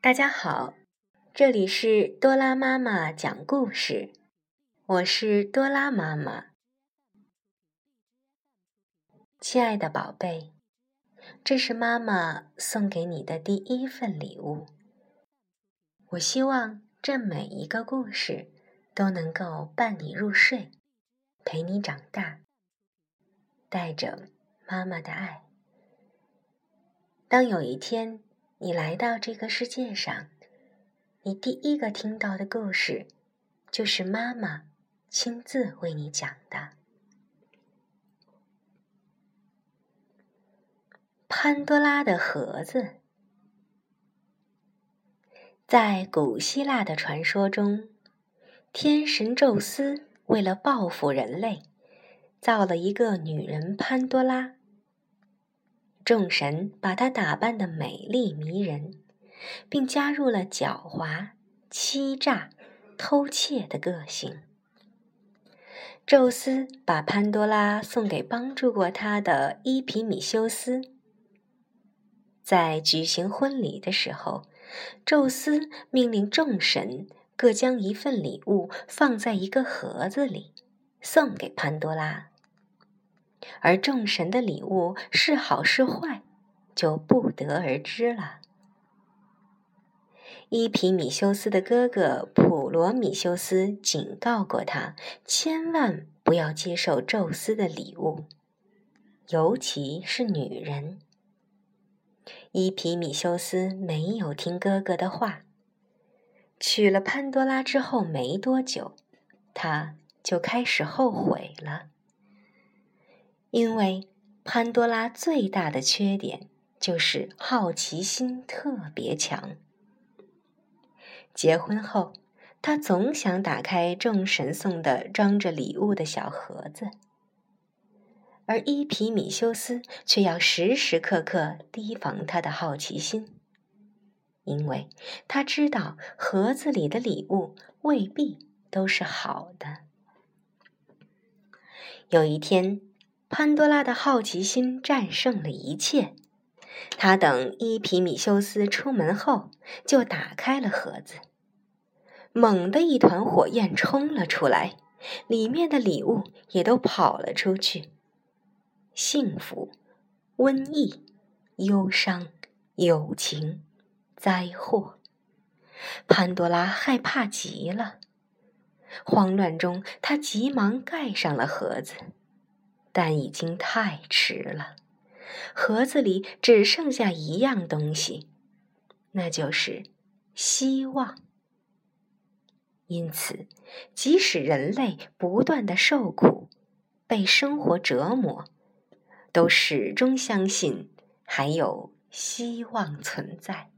大家好，这里是多拉妈妈讲故事，我是多拉妈妈。亲爱的宝贝，这是妈妈送给你的第一份礼物。我希望这每一个故事都能够伴你入睡，陪你长大，带着妈妈的爱。当有一天你来到这个世界上，你第一个听到的故事，就是妈妈亲自为你讲的《潘多拉的盒子》。在古希腊的传说中，天神宙斯为了报复人类，造了一个女人潘多拉。众神把她打扮的美丽迷人，并加入了狡猾、欺诈、偷窃的个性。宙斯把潘多拉送给帮助过他的伊皮米修斯。在举行婚礼的时候，宙斯命令众神各将一份礼物放在一个盒子里，送给潘多拉。而众神的礼物是好是坏，就不得而知了。伊皮米修斯的哥哥普罗米修斯警告过他，千万不要接受宙斯的礼物，尤其是女人。伊皮米修斯没有听哥哥的话，娶了潘多拉之后没多久，他就开始后悔了。因为潘多拉最大的缺点就是好奇心特别强。结婚后，他总想打开众神送的装着礼物的小盒子，而伊皮米修斯却要时时刻刻提防他的好奇心，因为他知道盒子里的礼物未必都是好的。有一天。潘多拉的好奇心战胜了一切。他等伊皮米修斯出门后，就打开了盒子。猛地，一团火焰冲了出来，里面的礼物也都跑了出去。幸福、瘟疫、忧伤、友情、灾祸，潘多拉害怕极了。慌乱中，他急忙盖上了盒子。但已经太迟了，盒子里只剩下一样东西，那就是希望。因此，即使人类不断的受苦，被生活折磨，都始终相信还有希望存在。